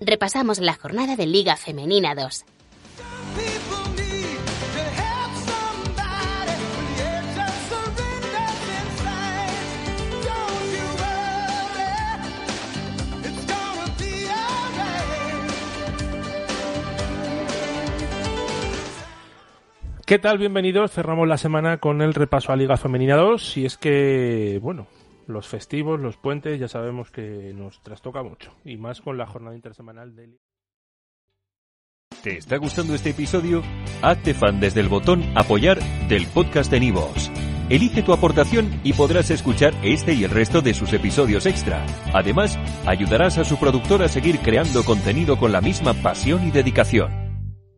Repasamos la jornada de Liga Femenina 2. ¿Qué tal? Bienvenidos. Cerramos la semana con el repaso a Liga Femenina 2. Y es que, bueno, los festivos, los puentes, ya sabemos que nos trastoca mucho. Y más con la jornada intersemanal de... ¿Te está gustando este episodio? Hazte fan desde el botón apoyar del podcast de Nivos. Elige tu aportación y podrás escuchar este y el resto de sus episodios extra. Además, ayudarás a su productor a seguir creando contenido con la misma pasión y dedicación.